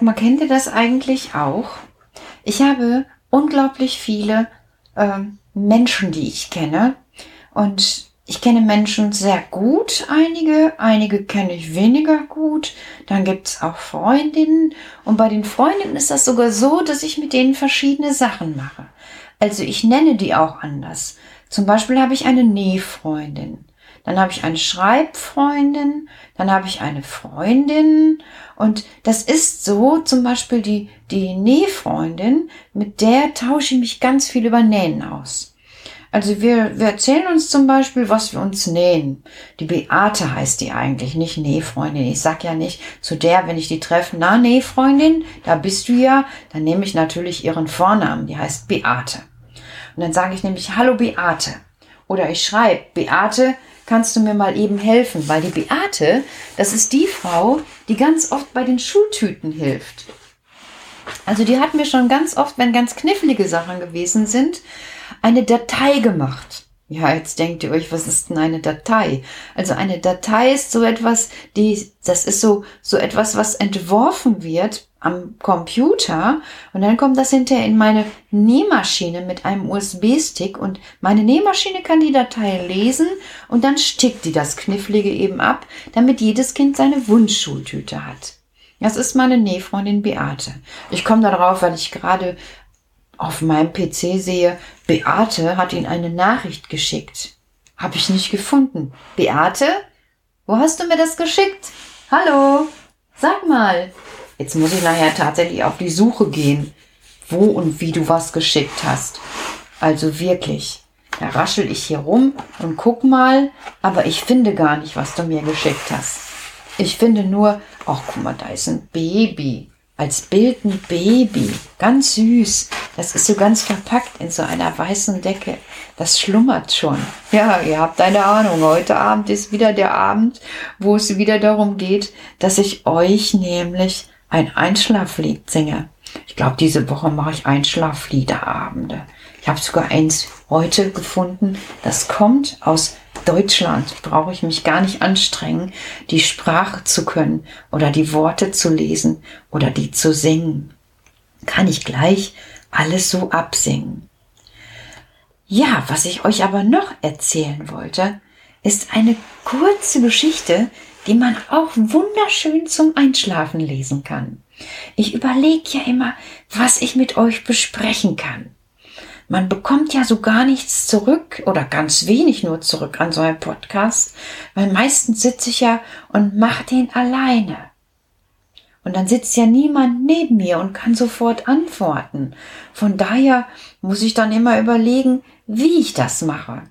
Sag mal, kennt ihr das eigentlich auch? Ich habe unglaublich viele ähm, Menschen, die ich kenne. Und ich kenne Menschen sehr gut, einige, einige kenne ich weniger gut. Dann gibt's auch Freundinnen. Und bei den Freundinnen ist das sogar so, dass ich mit denen verschiedene Sachen mache. Also ich nenne die auch anders. Zum Beispiel habe ich eine Nähfreundin. Dann habe ich eine Schreibfreundin, dann habe ich eine Freundin und das ist so zum Beispiel die, die Nähfreundin, mit der tausche ich mich ganz viel über Nähen aus. Also wir, wir erzählen uns zum Beispiel, was wir uns nähen. Die Beate heißt die eigentlich, nicht Nähfreundin. Ich sag ja nicht zu der, wenn ich die treffe, na Nähfreundin, da bist du ja. Dann nehme ich natürlich ihren Vornamen, die heißt Beate. Und dann sage ich nämlich, hallo Beate. Oder ich schreibe, Beate, kannst du mir mal eben helfen? Weil die Beate, das ist die Frau, die ganz oft bei den Schultüten hilft. Also die hat mir schon ganz oft, wenn ganz knifflige Sachen gewesen sind, eine Datei gemacht. Ja, jetzt denkt ihr euch, was ist denn eine Datei? Also eine Datei ist so etwas, die, das ist so, so etwas, was entworfen wird am Computer und dann kommt das hinterher in meine Nähmaschine mit einem USB-Stick und meine Nähmaschine kann die Datei lesen und dann stickt die das Knifflige eben ab, damit jedes Kind seine Wunschschultüte hat. Das ist meine Nähfreundin Beate. Ich komme darauf, weil ich gerade auf meinem PC sehe, Beate hat Ihnen eine Nachricht geschickt. Habe ich nicht gefunden. Beate? Wo hast du mir das geschickt? Hallo? Sag mal. Jetzt muss ich nachher tatsächlich auf die Suche gehen, wo und wie du was geschickt hast. Also wirklich. Da raschel ich hier rum und guck mal, aber ich finde gar nicht, was du mir geschickt hast. Ich finde nur, ach guck mal, da ist ein Baby als Bild ein Baby. Ganz süß. Das ist so ganz verpackt in so einer weißen Decke. Das schlummert schon. Ja, ihr habt eine Ahnung. Heute Abend ist wieder der Abend, wo es wieder darum geht, dass ich euch nämlich ein Einschlaflied singe. Ich glaube, diese Woche mache ich Einschlafliederabende. Ich habe sogar eins heute gefunden. Das kommt aus Deutschland. Brauche ich mich gar nicht anstrengen, die Sprache zu können oder die Worte zu lesen oder die zu singen. Kann ich gleich alles so absingen. Ja, was ich euch aber noch erzählen wollte, ist eine kurze Geschichte, die man auch wunderschön zum Einschlafen lesen kann. Ich überlege ja immer, was ich mit euch besprechen kann. Man bekommt ja so gar nichts zurück oder ganz wenig nur zurück an so einem Podcast, weil meistens sitze ich ja und mache den alleine. Und dann sitzt ja niemand neben mir und kann sofort antworten. Von daher muss ich dann immer überlegen, wie ich das mache.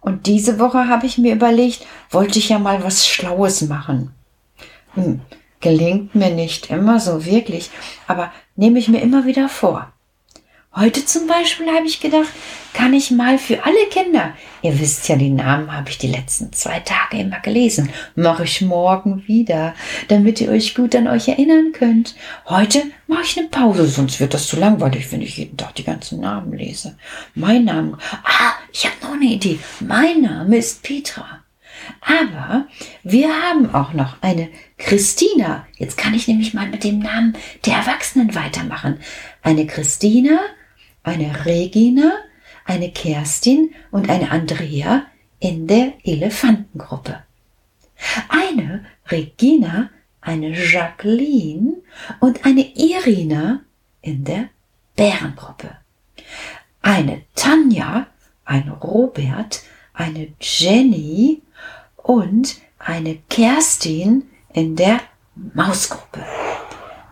Und diese Woche habe ich mir überlegt, wollte ich ja mal was Schlaues machen. Hm, gelingt mir nicht immer so wirklich, aber nehme ich mir immer wieder vor. Heute zum Beispiel habe ich gedacht, kann ich mal für alle Kinder, ihr wisst ja, die Namen habe ich die letzten zwei Tage immer gelesen, mache ich morgen wieder, damit ihr euch gut an euch erinnern könnt. Heute mache ich eine Pause, sonst wird das zu langweilig, wenn ich jeden Tag die ganzen Namen lese. Mein Name, ah, ich habe noch eine Idee. Mein Name ist Petra. Aber wir haben auch noch eine Christina. Jetzt kann ich nämlich mal mit dem Namen der Erwachsenen weitermachen. Eine Christina, eine Regina, eine Kerstin und eine Andrea in der Elefantengruppe. Eine Regina, eine Jacqueline und eine Irina in der Bärengruppe. Eine Tanja, ein Robert, eine Jenny und eine Kerstin in der Mausgruppe.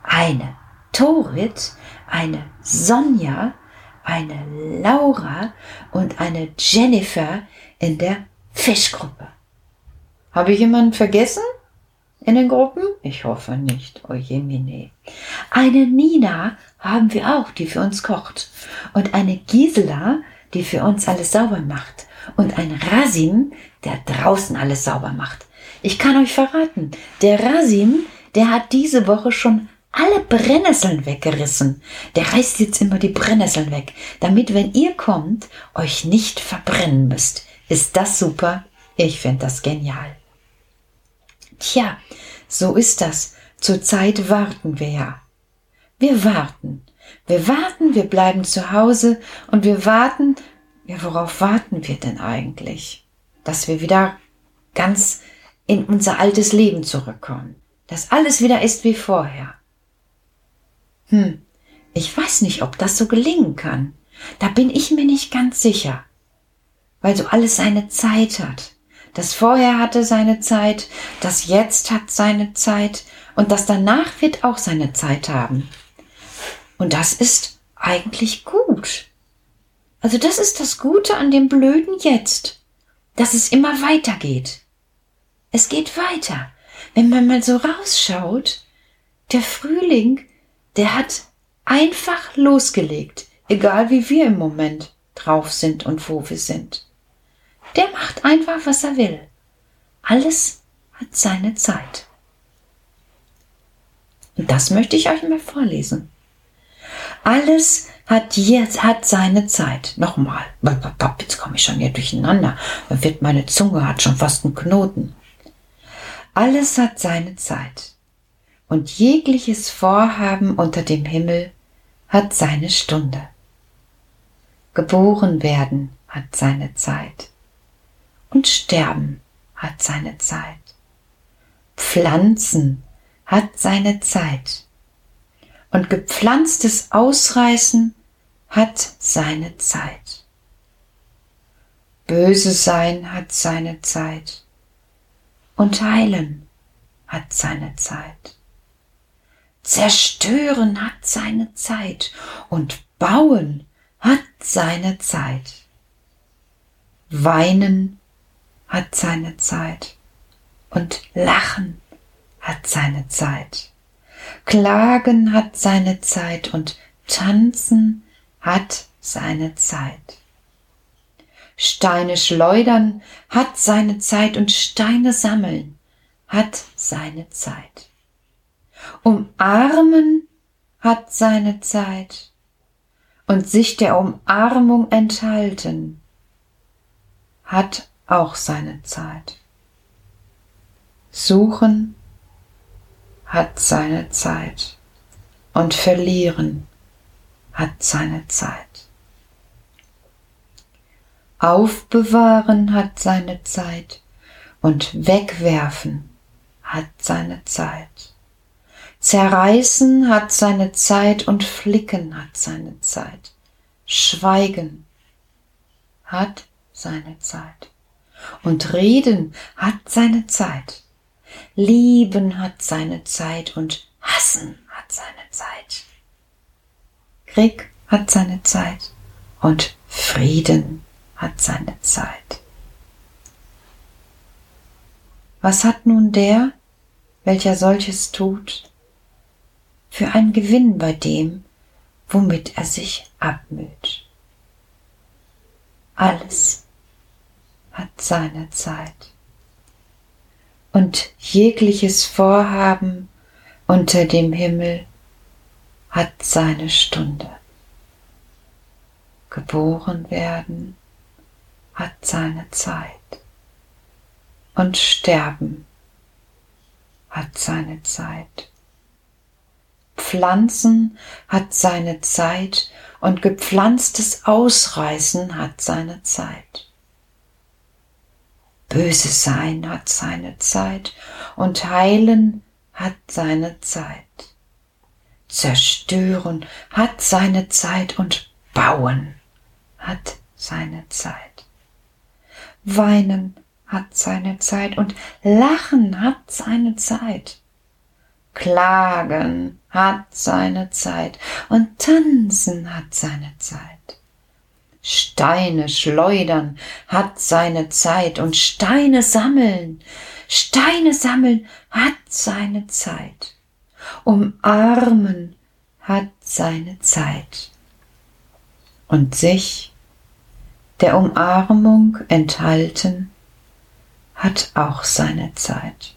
Eine Torit, eine Sonja, eine Laura und eine Jennifer in der Fischgruppe. Habe ich jemanden vergessen? In den Gruppen? Ich hoffe nicht. Oje mine. Eine Nina haben wir auch, die für uns kocht. Und eine Gisela, die für uns alles sauber macht. Und ein Rasim, der draußen alles sauber macht. Ich kann euch verraten, der Rasim, der hat diese Woche schon alle Brennnesseln weggerissen. Der reißt jetzt immer die Brennnesseln weg, damit, wenn ihr kommt, euch nicht verbrennen müsst. Ist das super? Ich finde das genial. Tja, so ist das. zurzeit warten wir ja. Wir warten. Wir warten, wir bleiben zu Hause und wir warten. Ja, worauf warten wir denn eigentlich? Dass wir wieder ganz in unser altes Leben zurückkommen. Dass alles wieder ist wie vorher. Hm, ich weiß nicht, ob das so gelingen kann. Da bin ich mir nicht ganz sicher. Weil so alles seine Zeit hat. Das vorher hatte seine Zeit, das jetzt hat seine Zeit und das danach wird auch seine Zeit haben. Und das ist eigentlich gut. Also das ist das Gute an dem blöden Jetzt, dass es immer weitergeht. Es geht weiter. Wenn man mal so rausschaut, der Frühling, der hat einfach losgelegt, egal wie wir im Moment drauf sind und wo wir sind. Der macht einfach, was er will. Alles hat seine Zeit. Und das möchte ich euch mal vorlesen. Alles hat jetzt hat seine Zeit. Nochmal. Jetzt komme ich schon hier durcheinander. Dann wird meine Zunge hat schon fast einen Knoten. Alles hat seine Zeit. Und jegliches Vorhaben unter dem Himmel hat seine Stunde. Geboren werden hat seine Zeit und Sterben hat seine Zeit. Pflanzen hat seine Zeit. Und gepflanztes Ausreißen hat seine Zeit. Böse sein hat seine Zeit. Und heilen hat seine Zeit. Zerstören hat seine Zeit. Und bauen hat seine Zeit. Weinen hat seine Zeit und Lachen hat seine Zeit. Klagen hat seine Zeit und Tanzen hat seine Zeit. Steine schleudern hat seine Zeit und Steine sammeln hat seine Zeit. Umarmen hat seine Zeit und sich der Umarmung enthalten hat auch seine Zeit. Suchen hat seine Zeit und verlieren hat seine Zeit. Aufbewahren hat seine Zeit und wegwerfen hat seine Zeit. Zerreißen hat seine Zeit und flicken hat seine Zeit. Schweigen hat seine Zeit. Und Reden hat seine Zeit. Lieben hat seine Zeit und Hassen hat seine Zeit. Krieg hat seine Zeit und Frieden hat seine Zeit. Was hat nun der, welcher solches tut, für einen Gewinn bei dem, womit er sich abmüht? Alles hat seine Zeit. Und jegliches Vorhaben unter dem Himmel hat seine Stunde. Geboren werden hat seine Zeit. Und sterben hat seine Zeit. Pflanzen hat seine Zeit und gepflanztes Ausreißen hat seine Zeit. Böse sein hat seine Zeit und heilen hat seine Zeit. Zerstören hat seine Zeit und bauen hat seine Zeit. Weinen hat seine Zeit und lachen hat seine Zeit. Klagen hat seine Zeit und tanzen hat seine Zeit. Steine schleudern hat seine Zeit und Steine sammeln, Steine sammeln hat seine Zeit. Umarmen hat seine Zeit. Und sich der Umarmung enthalten hat auch seine Zeit.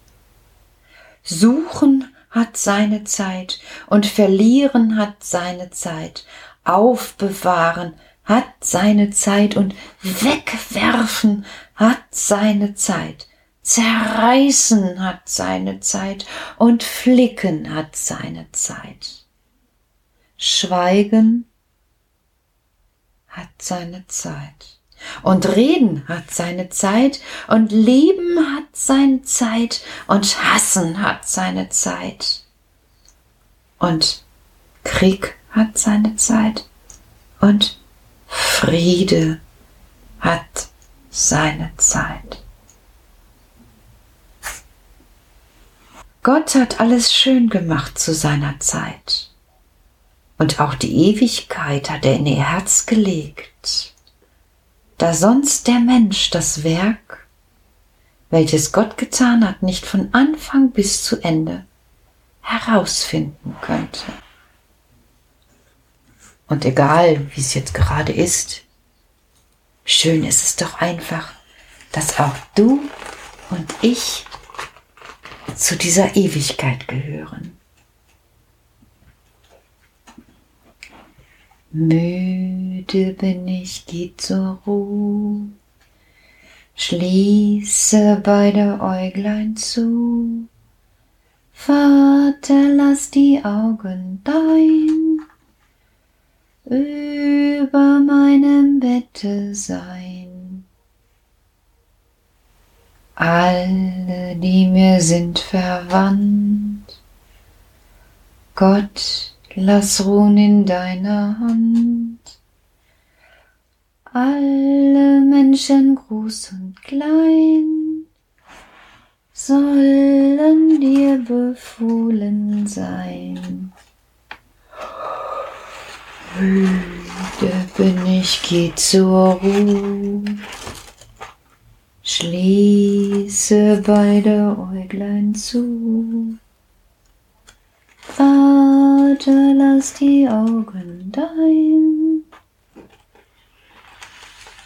Suchen hat seine Zeit und verlieren hat seine Zeit. Aufbewahren hat seine Zeit und wegwerfen hat seine Zeit. Zerreißen hat seine Zeit und Flicken hat seine Zeit. Schweigen hat seine Zeit. Und Reden hat seine Zeit und Leben hat seine Zeit und Hassen hat seine Zeit. Und Krieg hat seine Zeit und Friede hat seine Zeit. Gott hat alles schön gemacht zu seiner Zeit. Und auch die Ewigkeit hat er in ihr Herz gelegt. Da sonst der Mensch das Werk, welches Gott getan hat, nicht von Anfang bis zu Ende herausfinden könnte. Und egal, wie es jetzt gerade ist, schön ist es doch einfach, dass auch du und ich zu dieser Ewigkeit gehören. Müde bin ich, geh zur Ruhe, schließe beide Äuglein zu. Vater, lass die Augen dein über meinem Bette sein. Alle, die mir sind verwandt, Gott, lass ruhen in deiner Hand. Alle Menschen groß und klein sollen dir befohlen sein. Müde bin ich, geh zur Ruhe. Schließe beide Äuglein zu. Vater, lass die Augen dein.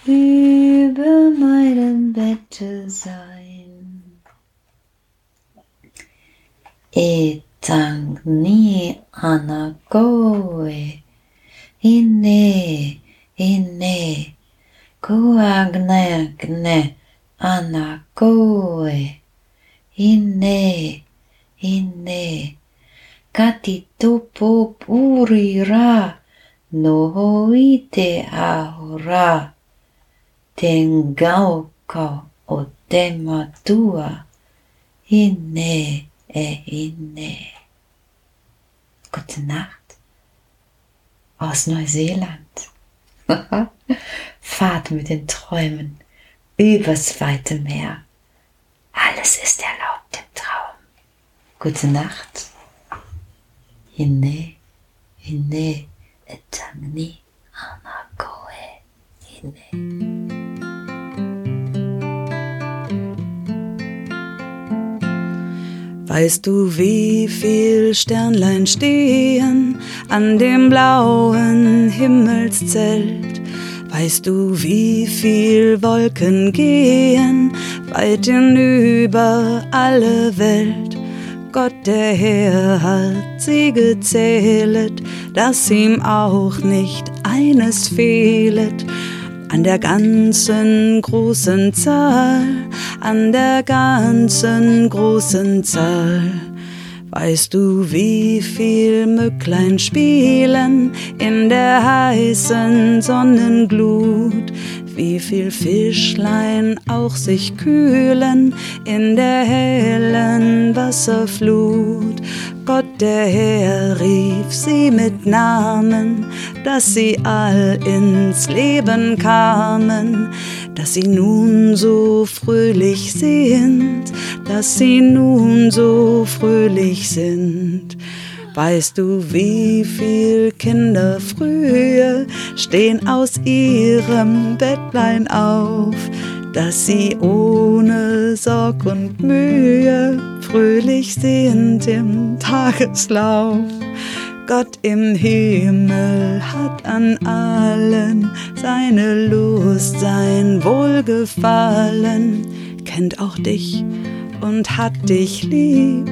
Über meinem Bette sein. Etang ni anakoe Inne, inne, kuagne, gne, anakoe. Inne, inne, katitupo purira, nohoite ahora. Tengauko o tematua, inne, e inne. Gute Nacht aus Neuseeland. Fahrt mit den Träumen übers weite Meer. Alles ist erlaubt im Traum. Gute Nacht. Hine, hine, etangni, anakoe, hine. Weißt du, wie viel Sternlein stehen an dem blauen Himmelszelt? Weißt du, wie viel Wolken gehen weit hinüber alle Welt? Gott der Herr hat sie gezählet, dass ihm auch nicht eines fehlet an der ganzen großen Zahl, an der ganzen großen Zahl. Weißt du, wie viel Mücklein spielen in der heißen Sonnenglut? Wie viel Fischlein auch sich kühlen in der hellen Wasserflut? Gott der Herr rief sie mit Namen, dass sie all ins Leben kamen, dass sie nun so fröhlich sind, dass sie nun so fröhlich sind. Weißt du, wie viel Kinder früher stehen aus ihrem Bettlein auf, dass sie ohne Sorg und Mühe fröhlich sind im Tageslauf. Gott im Himmel hat an allen seine Lust, sein Wohlgefallen, kennt auch dich und hat dich lieb,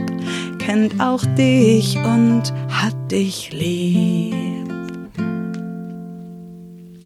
kennt auch dich und hat dich lieb.